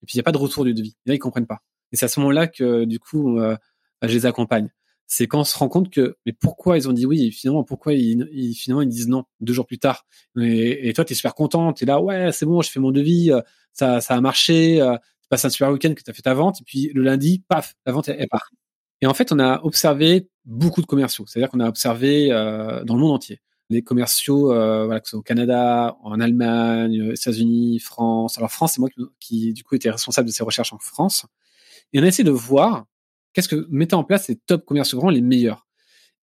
Speaker 2: et puis il n'y a pas de retour du devis. Et là, ils comprennent pas. Et c'est à ce moment-là que du coup, euh, je les accompagne. C'est quand on se rend compte que, mais pourquoi ils ont dit oui finalement pourquoi ils, finalement ils disent non deux jours plus tard? Et, toi, es super content, es là, ouais, c'est bon, je fais mon devis, euh, ça, ça a marché, euh, tu passes un super week-end que tu as fait ta vente, et puis le lundi, paf, la vente elle, part. Et en fait, on a observé beaucoup de commerciaux, c'est-à-dire qu'on a observé euh, dans le monde entier les commerciaux, euh, voilà, que ce soit au Canada, en Allemagne, aux États-Unis, France. Alors France, c'est moi qui, du coup était responsable de ces recherches en France. Et on a essayé de voir qu'est-ce que mettaient en place ces top commerciaux vraiment les meilleurs.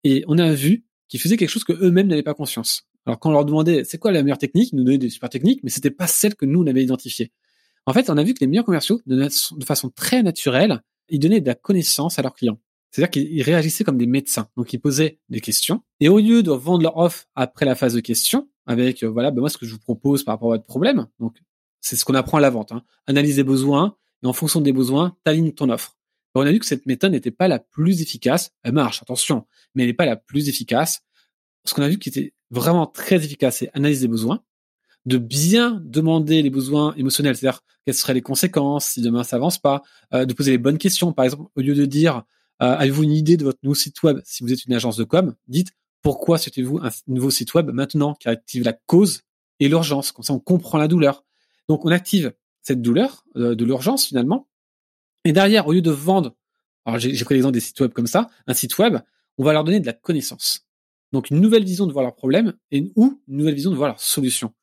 Speaker 2: Et on a vu qu'ils faisaient quelque chose que eux-mêmes n'avaient pas conscience. Alors quand on leur demandait c'est quoi la meilleure technique, ils nous donnaient des super techniques, mais c'était pas celle que nous on avait identifiée. En fait, on a vu que les meilleurs commerciaux, de façon très naturelle, ils donnaient de la connaissance à leurs clients. C'est-à-dire qu'ils réagissaient comme des médecins. Donc ils posaient des questions. Et au lieu de vendre leur offre après la phase de questions, avec euh, voilà, ben moi ce que je vous propose par rapport à votre problème, donc c'est ce qu'on apprend à la vente. Hein. Analyse les besoins et en fonction des besoins, t'alignes ton offre. on a vu que cette méthode n'était pas la plus efficace. Elle marche, attention, mais elle n'est pas la plus efficace. Ce qu'on a vu qui était vraiment très efficace, c'est analyser les besoins, de bien demander les besoins émotionnels, c'est-à-dire quelles seraient les conséquences si demain ça avance pas, euh, de poser les bonnes questions. Par exemple, au lieu de dire avez-vous une idée de votre nouveau site web Si vous êtes une agence de com, dites pourquoi souhaitez-vous un nouveau site web maintenant qui active la cause et l'urgence? Comme ça, on comprend la douleur. Donc, on active cette douleur euh, de l'urgence finalement. Et derrière, au lieu de vendre, alors j'ai pris l'exemple des sites web comme ça, un site web, on va leur donner de la connaissance. Donc une nouvelle vision de voir leur problème et ou une nouvelle vision de voir leur solution.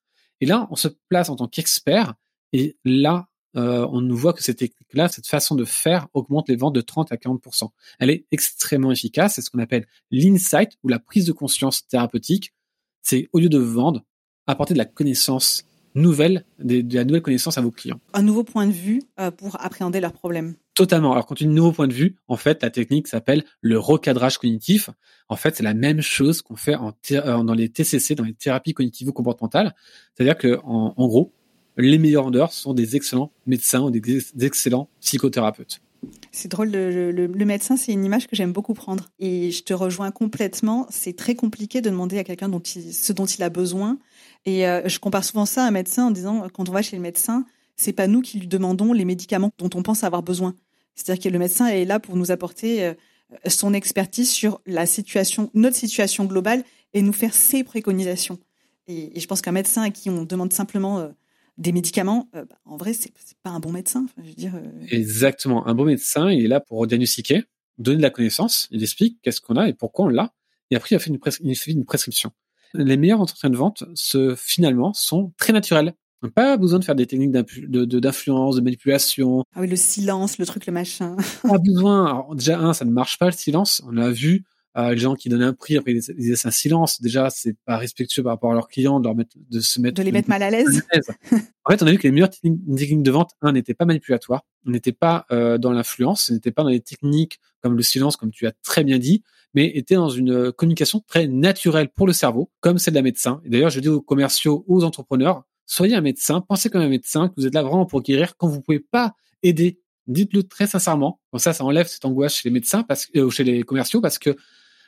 Speaker 2: Et là, on se place en tant qu'expert et là, euh, on nous voit que cette technique-là, cette façon de faire augmente les ventes de 30 à 40%. Elle est extrêmement efficace. C'est ce qu'on appelle l'insight ou la prise de conscience thérapeutique. C'est au lieu de vendre, apporter de la connaissance nouvelle, de, la nouvelle connaissance à vos clients.
Speaker 1: Un nouveau point de vue euh, pour appréhender leurs problèmes.
Speaker 2: Totalement. Alors quand tu dis nouveau point de vue, en fait, la technique s'appelle le recadrage cognitif. En fait, c'est la même chose qu'on fait en euh, dans les TCC, dans les thérapies cognitivo-comportementales. C'est-à-dire que en, en gros, les meilleurs vendeurs sont des excellents médecins ou des, excellents psychothérapeutes.
Speaker 1: C'est drôle, le, médecin, c'est une image que j'aime beaucoup prendre. Et je te rejoins complètement. C'est très compliqué de demander à quelqu'un ce dont il a besoin. Et euh, je compare souvent ça à un médecin en disant, quand on va chez le médecin, c'est pas nous qui lui demandons les médicaments dont on pense avoir besoin. C'est-à-dire que le médecin est là pour nous apporter euh, son expertise sur la situation, notre situation globale et nous faire ses préconisations. Et, je pense qu'un médecin à qui on demande simplement euh, des médicaments, euh, bah, en vrai, c'est pas un bon médecin. je veux dire, euh.
Speaker 2: Exactement. Un bon médecin, il est là pour diagnostiquer, donner de la connaissance, il explique qu'est-ce qu'on a et pourquoi on l'a. Et après, il a fait une, il fait une prescription. Les meilleurs entretiens de vente, ce, finalement, sont très naturels. Pas besoin de faire des techniques d'influence, de, manipulation.
Speaker 1: Ah oui, le silence, le truc, le machin.
Speaker 2: pas besoin. Alors, déjà, un, ça ne marche pas le silence. On l'a vu euh, les gens qui donnent un prix après ils disaient un silence. Déjà c'est pas respectueux par rapport à leurs clients de leur mettre de se mettre
Speaker 1: de les mettre mal à l'aise.
Speaker 2: en fait on a vu que les meilleures techniques de vente un n'étaient pas manipulatoires n'étaient pas euh, dans l'influence n'étaient pas dans les techniques comme le silence comme tu as très bien dit mais étaient dans une communication très naturelle pour le cerveau comme celle d'un médecin. Et d'ailleurs je dis aux commerciaux aux entrepreneurs soyez un médecin pensez comme un médecin que vous êtes là vraiment pour guérir quand vous pouvez pas aider dites-le très sincèrement. Comme ça, ça enlève cette angoisse chez les médecins, parce que, euh, chez les commerciaux, parce que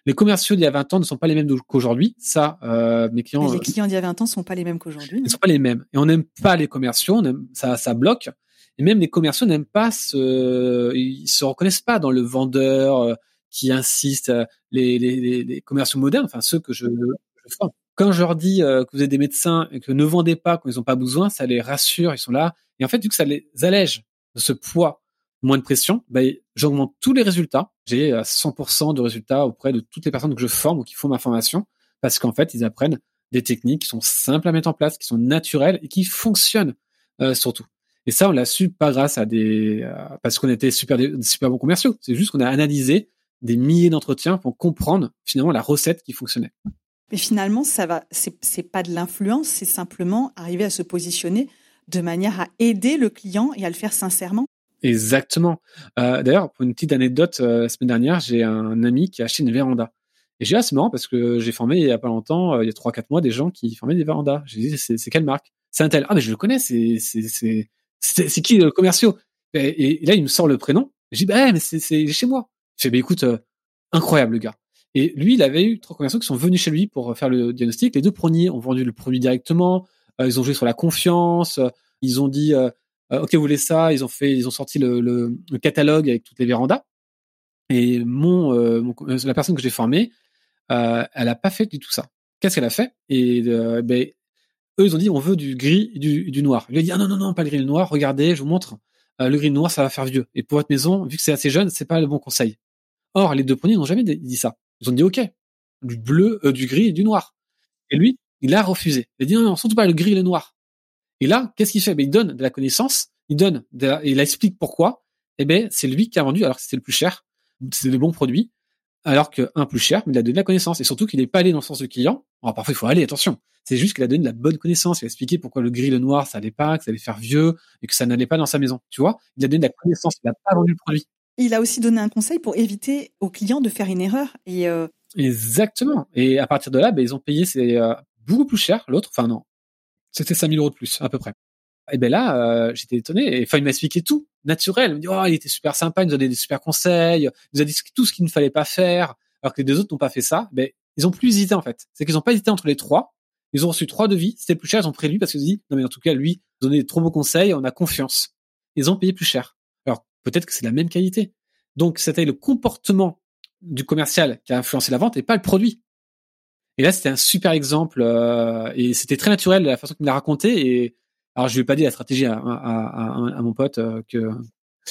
Speaker 2: les commerciaux d'il y a 20 ans ne sont pas les mêmes qu'aujourd'hui. Ça, euh, mes clients.
Speaker 1: les clients d'il y a 20 ans ne sont pas les mêmes qu'aujourd'hui.
Speaker 2: Ils ne sont pas les mêmes. Et on n'aime pas les commerciaux. ça, ça bloque. Et même les commerciaux n'aiment pas ce, ils se reconnaissent pas dans le vendeur euh, qui insiste. Euh, les, les, les, commerciaux modernes, enfin ceux que je, je forme. Quand je leur dis euh, que vous êtes des médecins et que ne vendez pas quand ils n'ont pas besoin, ça les rassure. Ils sont là. Et en fait, vu que ça les allège de ce poids moins de pression, ben, j'augmente tous les résultats. J'ai 100% de résultats auprès de toutes les personnes que je forme ou qui font ma formation parce qu'en fait, ils apprennent des techniques qui sont simples à mettre en place, qui sont naturelles et qui fonctionnent euh, surtout. Et ça, on l'a su pas grâce à des euh, parce qu'on était super super bons commerciaux. C'est juste qu'on a analysé des milliers d'entretiens pour comprendre finalement la recette qui fonctionnait.
Speaker 1: Mais finalement, ça va, c'est pas de l'influence, c'est simplement arriver à se positionner de manière à aider le client et à le faire sincèrement.
Speaker 2: Exactement. Euh, D'ailleurs, pour une petite anecdote, euh, la semaine dernière, j'ai un ami qui a acheté une véranda. Et j'ai assez marrant parce que j'ai formé il y a pas longtemps, euh, il y a trois quatre mois, des gens qui formaient des vérandas. J'ai dit c'est quelle marque? C'est un tel. Ah mais je le connais, c'est c'est c'est c'est qui le commerciaux et, là il me sort le prénom. J'ai dit bah mais c'est c'est chez moi. Je fais bah écoute euh, incroyable le gars. Et lui il avait eu trois commerciaux qui sont venus chez lui pour faire le diagnostic. Les deux premiers ont vendu le produit directement. ils ont joué sur la confiance. ils ont dit euh, ok, vous voulez ça Ils ont fait, ils ont sorti le, le, le catalogue avec toutes les vérandas. Et mon, euh, euh, la personne que j'ai formée, euh, elle a pas fait du tout ça. Qu'est-ce qu'elle a fait? Et ben, eux, ils ont dit on veut du gris et du, du noir. Il a dit ah non non non pas le gris et le noir. Regardez, je vous montre. le gris et le noir, ça va faire vieux. Et pour votre maison, vu que c'est assez jeune, c'est pas le bon conseil. Or, les deux premiers n'ont jamais dit ça. Ils ont dit ok, du bleu, du gris et du noir. Et lui, il a refusé. Il a dit non, non, surtout pas le gris et le noir. Et là, qu'est-ce qu'il fait? Ben, Il donne de la connaissance, il donne, il explique pourquoi. Et eh ben, c'est lui qui a vendu alors que c'était le plus cher, c'est le bon produit, alors qu'un plus cher, mais il a donné de la connaissance. Et surtout qu'il n'est pas allé dans le sens du client. Alors parfois, il faut aller, attention. C'est juste qu'il a donné de la bonne connaissance. Il a expliqué pourquoi le gris, le noir, ça allait pas, que ça allait faire vieux et que ça n'allait pas dans sa maison. Tu vois? Il a donné de la connaissance. Il n'a pas vendu le produit.
Speaker 1: Il a aussi donné un conseil pour éviter aux clients de faire une erreur. Et euh...
Speaker 2: Exactement. Et à partir de là, ben, ils ont payé c'est euh, beaucoup plus cher. L'autre, enfin non, c'était 5000 euros de plus à peu près. Et ben là, euh, j'étais étonné. Et enfin, il m'a expliqué tout, naturel. Il me dit, oh, il était super sympa, il nous a donné des super conseils, il nous a dit tout ce qu'il ne fallait pas faire, alors que les deux autres n'ont pas fait ça. Ben, ils ont plus hésité en fait. C'est qu'ils n'ont pas hésité entre les trois. Ils ont reçu trois devis. C'était plus cher. Ils ont pris lui parce qu'ils ont dit, non mais en tout cas, lui, donné des trop beaux conseils, on a confiance. Ils ont payé plus cher. Alors peut-être que c'est la même qualité. Donc c'était le comportement du commercial qui a influencé la vente et pas le produit. Et là, c'était un super exemple euh, et c'était très naturel la façon qu'il me l'a raconté et Alors, je lui ai pas dit la stratégie à, à, à, mon pote euh, que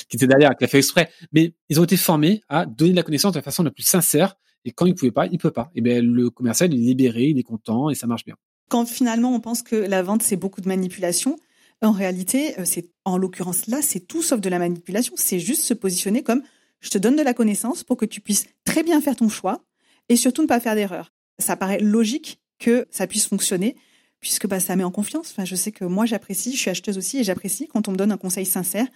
Speaker 2: qui était derrière, qui a fait exprès, mais ils ont été formés à donner de la connaissance de la façon la plus sincère. Et quand il pouvait pas, il peut pas. Et ben le commercial il est libéré, il est content et ça marche bien.
Speaker 1: Quand finalement on pense que la vente c'est beaucoup de manipulation, en réalité, euh, c'est en l'occurrence là, c'est tout sauf de la manipulation. C'est juste se positionner comme je te donne de la connaissance pour que tu puisses très bien faire ton choix et surtout ne pas faire d'erreur. Ça paraît logique que ça puisse fonctionner puisque bah, ça met en confiance. Je sais que moi j'apprécie, je suis acheteuse aussi et j'apprécie quand on me donne un conseil sincère.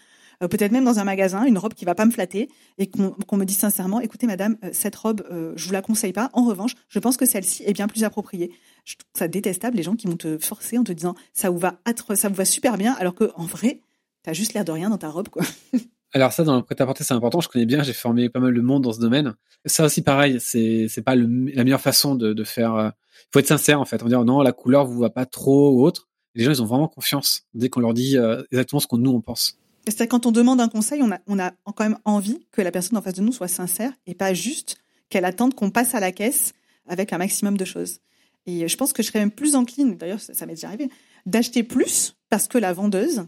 Speaker 1: Euh, peut-être même dans un magasin, une robe qui va pas me flatter et qu'on me dit sincèrement, écoutez madame, euh, cette robe, euh, je vous la conseille pas. En revanche, je pense que celle-ci est bien plus appropriée. Je trouve ça détestable les gens qui vont te forcer en te disant ça vous va ça vous va super bien alors que en vrai, t'as juste l'air de rien dans ta robe quoi.
Speaker 2: Alors ça, dans le prêt-à-porter, c'est important. Je connais bien, j'ai formé pas mal de monde dans ce domaine. Ça aussi, pareil, c'est c'est pas la meilleure façon de, faire. Il euh, faut être sincère en fait. On dire non, la couleur vous va pas trop ou autre. les gens, ils ont vraiment confiance dès qu'on leur dit euh, exactement ce qu'on nous on pense.
Speaker 1: C'est quand on demande un conseil, on a on a quand même envie que la personne en face de nous soit sincère et pas juste qu'elle attende qu'on passe à la caisse avec un maximum de choses. Et je pense que je serais même plus encline, d'ailleurs ça, ça m'est déjà arrivé, d'acheter plus parce que la vendeuse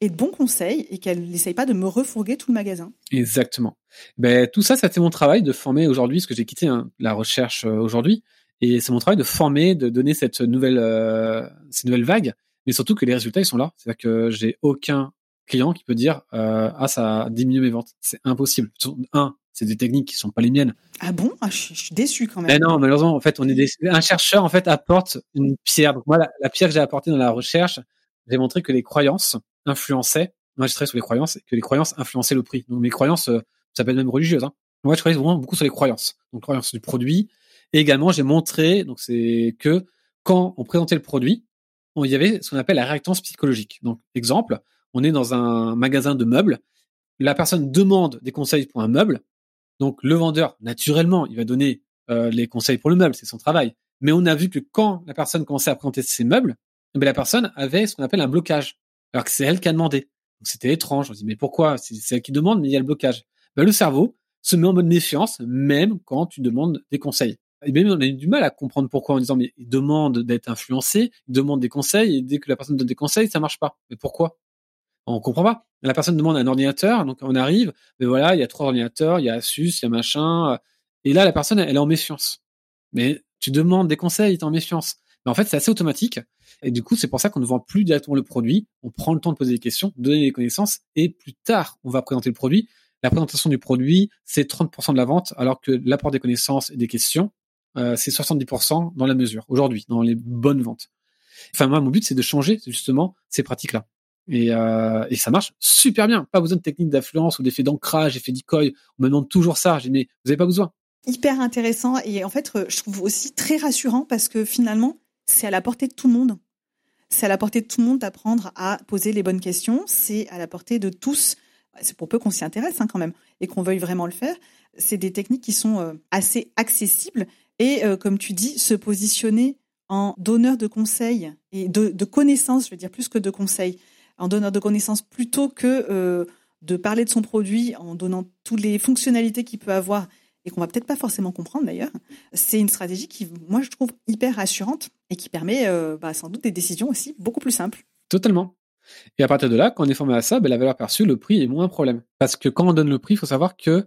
Speaker 1: et de bons conseils et qu'elle n'essaye pas de me refourguer tout le magasin.
Speaker 2: Exactement. Ben, tout ça, ça c'est mon travail de former aujourd'hui, parce que j'ai quitté hein, la recherche euh, aujourd'hui, et c'est mon travail de former, de donner cette nouvelle, euh, cette nouvelle vague, mais surtout que les résultats ils sont là. C'est-à-dire que j'ai aucun client qui peut dire euh, ah ça a diminué mes ventes. C'est impossible. Un, c'est des techniques qui sont pas les miennes.
Speaker 1: Ah bon? Ah, je, suis déçu quand même.
Speaker 2: Mais non, malheureusement, en fait, on est des... un chercheur en fait apporte une pierre. Donc moi, la, la pierre que j'ai apportée dans la recherche, j'ai montré que les croyances je travaille sur les croyances, que les croyances influençaient le prix. Donc mes croyances, euh, ça être même religieuse. Hein. Moi je travaille vraiment beaucoup sur les croyances, donc croyances du produit. Et également j'ai montré, donc c'est que quand on présentait le produit, il y avait ce qu'on appelle la réactance psychologique. Donc exemple, on est dans un magasin de meubles, la personne demande des conseils pour un meuble, donc le vendeur naturellement il va donner euh, les conseils pour le meuble, c'est son travail. Mais on a vu que quand la personne commençait à présenter ses meubles, eh ben, la personne avait ce qu'on appelle un blocage alors que c'est elle qui a demandé. Donc c'était étrange. On se dit mais pourquoi? C'est elle qui demande, mais il y a le blocage. Ben, le cerveau se met en mode méfiance même quand tu demandes des conseils. Et même on a eu du mal à comprendre pourquoi en disant mais il demande d'être influencé, il demande des conseils et dès que la personne donne des conseils ça marche pas. Mais pourquoi? On comprend pas. La personne demande un ordinateur, donc on arrive, mais voilà il y a trois ordinateurs, il y a Asus, il y a machin, et là la personne elle est en méfiance. Mais tu demandes des conseils, tu es en méfiance. Mais en fait c'est assez automatique et du coup, c'est pour ça qu'on ne vend plus directement le produit. On prend le temps de poser des questions, donner des connaissances, et plus tard, on va présenter le produit. La présentation du produit, c'est 30% de la vente, alors que l'apport des connaissances et des questions, euh, c'est 70% dans la mesure, aujourd'hui, dans les bonnes ventes. Enfin, moi, mon but, c'est de changer justement ces pratiques-là. Et, euh, et, ça marche super bien. Pas besoin de techniques d'influence ou d'effet d'ancrage, effet decoy. On me demande toujours ça. J'ai mais vous n'avez pas besoin.
Speaker 1: Hyper intéressant et en fait, je trouve aussi très rassurant parce que finalement, c'est à la portée de tout le monde c'est à la portée de tout le monde d'apprendre à poser les bonnes questions. C'est à la portée de tous. C'est pour peu qu'on s'y intéresse hein, quand même et qu'on veuille vraiment le faire. C'est des techniques qui sont euh, assez accessibles et, euh, comme tu dis, se positionner en donneur de conseils et de, connaissances, je veux dire plus que de conseils, en donneur de connaissances plutôt que euh, de parler de son produit en donnant toutes les fonctionnalités qu'il peut avoir et qu'on va peut-être pas forcément comprendre d'ailleurs, c'est une stratégie qui, moi, je trouve hyper rassurante et qui permet euh, bah, sans doute des décisions aussi beaucoup plus simples.
Speaker 2: Totalement. Et à partir de là, quand on est formé à ça, ben, la valeur perçue, le prix est moins un problème. Parce que quand on donne le prix, il faut savoir que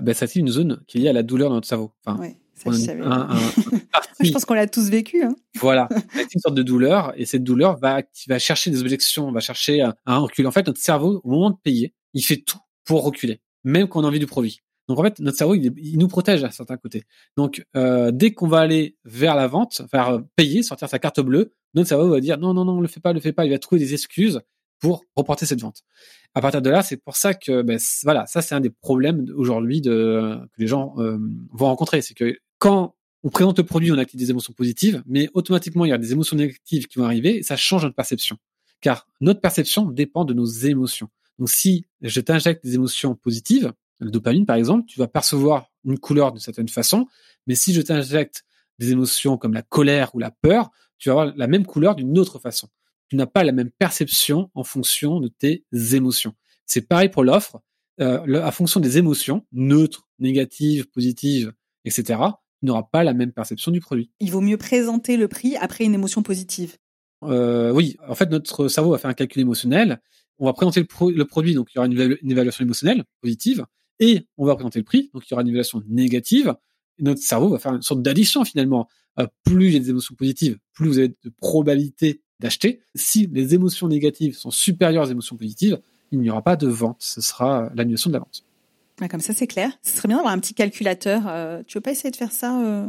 Speaker 2: ben, ça c'est une zone qui est liée à la douleur dans notre cerveau.
Speaker 1: Enfin, ça, je, je pense qu'on l'a tous vécu. Hein.
Speaker 2: Voilà, c'est une sorte de douleur et cette douleur va, va chercher des objections, va chercher un, un recul. En fait, notre cerveau, au moment de payer, il fait tout pour reculer, même quand on a envie du produit. Donc en fait, notre cerveau, il, nous protège à certains côtés. Donc euh, dès qu'on va aller vers la vente, euh, payer, sortir sa carte bleue, notre cerveau va dire non, non, non, le fait pas, le fait pas. Il va trouver des excuses pour reporter cette vente. À partir de là, c'est pour ça que ben, voilà, ça c'est un des problèmes aujourd'hui de que les gens euh, vont rencontrer, c'est que quand on présente le produit, on active des émotions positives, mais automatiquement il y a des émotions négatives qui vont arriver et ça change notre perception. Car notre perception dépend de nos émotions. Donc si je t'injecte des émotions positives, le dopamine, par exemple, tu vas percevoir une couleur de certaine façon, mais si je t'injecte des émotions comme la colère ou la peur, tu vas avoir la même couleur d'une autre façon. Tu n'as pas la même perception en fonction de tes émotions. C'est pareil pour l'offre. Euh, à fonction des émotions, neutres, négatives, positives, etc., tu n'auras pas la même perception du produit.
Speaker 1: Il vaut mieux présenter le prix après une émotion positive.
Speaker 2: euh, Oui, en fait, notre cerveau va faire un calcul émotionnel. On va présenter le, produit, donc il y aura une, évaluation émotionnelle positive, et on va présenter le prix, donc il y aura une évaluation négative. Et notre cerveau va faire une sorte d'addition finalement. Euh, plus il y a des émotions positives, plus vous avez de probabilité d'acheter. Si les émotions négatives sont supérieures aux émotions positives, il n'y aura pas de vente. Ce sera l'annulation de la vente.
Speaker 1: comme ça, c'est clair. Ce serait bien d'avoir un petit calculateur. Euh, tu veux pas essayer de faire ça, euh,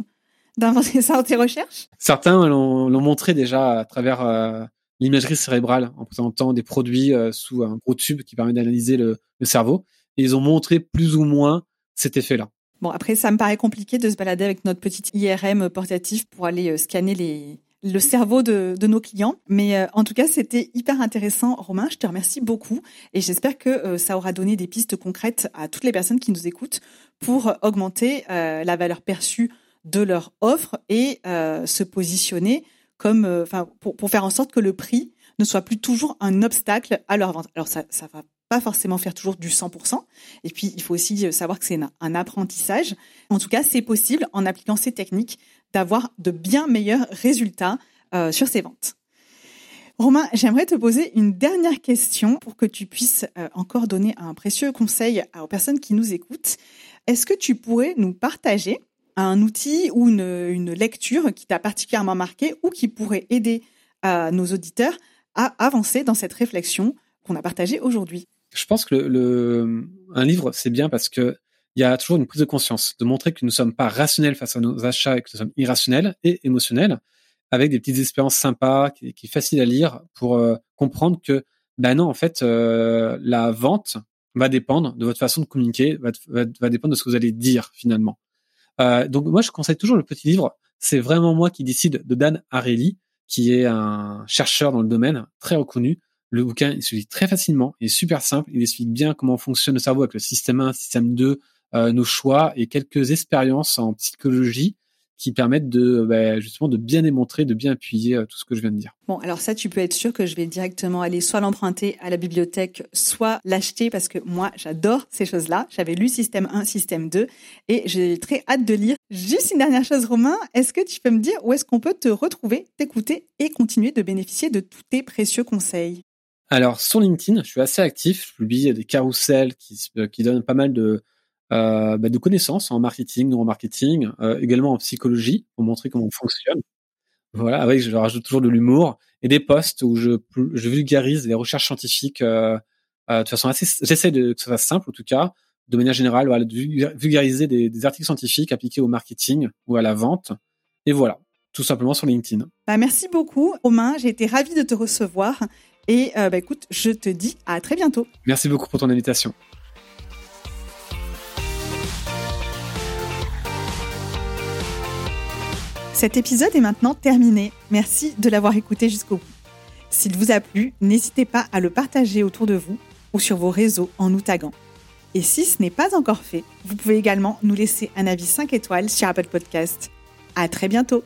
Speaker 1: d'inventer ça dans tes recherches?
Speaker 2: Certains l'ont montré déjà à travers euh, l'imagerie cérébrale en présentant des produits sous un gros tube qui permet d'analyser le, le cerveau. Ils ont montré plus ou moins cet effet-là.
Speaker 1: Bon, après, ça me paraît compliqué de se balader avec notre petite IRM portatif pour aller scanner les, le cerveau de, nos clients. Mais euh, en tout cas, c'était hyper intéressant, Romain. Je te remercie beaucoup et j'espère que euh, ça aura donné des pistes concrètes à toutes les personnes qui nous écoutent pour augmenter euh, la valeur perçue de leur offre et se positionner comme, enfin, pour, faire en sorte que le prix ne soit plus toujours un obstacle à leur vente. Alors ça va pas forcément faire toujours du 100%. Et puis, il faut aussi savoir que c'est un apprentissage. En tout cas, c'est possible en appliquant ces techniques d'avoir de bien meilleurs résultats euh, sur ses ventes. Romain, j'aimerais te poser une dernière question pour que tu puisses euh, encore donner un précieux conseil aux personnes qui nous écoutent. Est-ce que tu pourrais nous partager un outil ou une, lecture qui t'a particulièrement marqué ou qui pourrait aider euh, nos auditeurs à avancer dans cette réflexion qu'on a partagée aujourd'hui?
Speaker 2: Je pense que le, un livre, c'est bien parce que il y a toujours une prise de conscience, de montrer que nous ne sommes pas rationnels face à nos achats et que nous sommes irrationnels et émotionnels, avec des petites expériences sympas, qui, qui est facile à lire pour euh, comprendre que, ben non, en fait, euh, la vente va dépendre de votre façon de communiquer, va, va, dépendre de ce que vous allez dire finalement. Euh, donc moi, je conseille toujours le petit livre. C'est vraiment moi qui décide de Dan Ariely, qui est un chercheur dans le domaine très reconnu. Le bouquin, il se lit très facilement, il est super simple, il explique bien comment fonctionne le cerveau avec le système 1, système 2, euh, nos choix et quelques expériences en psychologie qui permettent de bah, justement de bien démontrer, de bien appuyer euh, tout ce que je viens de dire.
Speaker 1: Bon, alors ça, tu peux être sûr que je vais directement aller soit l'emprunter à la bibliothèque, soit l'acheter parce que moi, j'adore ces choses-là. J'avais lu Système 1, Système 2 et j'ai très hâte de lire. Juste une dernière chose, Romain, est-ce que tu peux me dire où est-ce qu'on peut te retrouver, t'écouter et continuer de bénéficier de tous tes précieux conseils?
Speaker 2: Alors, sur LinkedIn, je suis assez actif. Je publie des carousels qui, qui donnent pas mal de euh, bah, de connaissances en marketing, neuromarketing, euh, également en psychologie pour montrer comment on fonctionne. Voilà, avec je rajoute toujours de l'humour et des posts où je, je vulgarise les recherches scientifiques euh, euh, de façon assez. J'essaie de que ça soit simple en tout cas, de manière générale, voilà, de vulgariser des, des, articles scientifiques appliqués au marketing ou à la vente. Et voilà, tout simplement sur LinkedIn.
Speaker 1: Bah, merci beaucoup, Romain. J'ai été ravie de te recevoir. Et bah, écoute, je te dis à très bientôt.
Speaker 2: Merci beaucoup pour ton invitation.
Speaker 1: Cet épisode est maintenant terminé. Merci de l'avoir écouté jusqu'au bout. S'il vous a plu, n'hésitez pas à le partager autour de vous ou sur vos réseaux en nous taguant. Et si ce n'est pas encore fait, vous pouvez également nous laisser un avis 5 étoiles sur Apple Podcast. À très bientôt!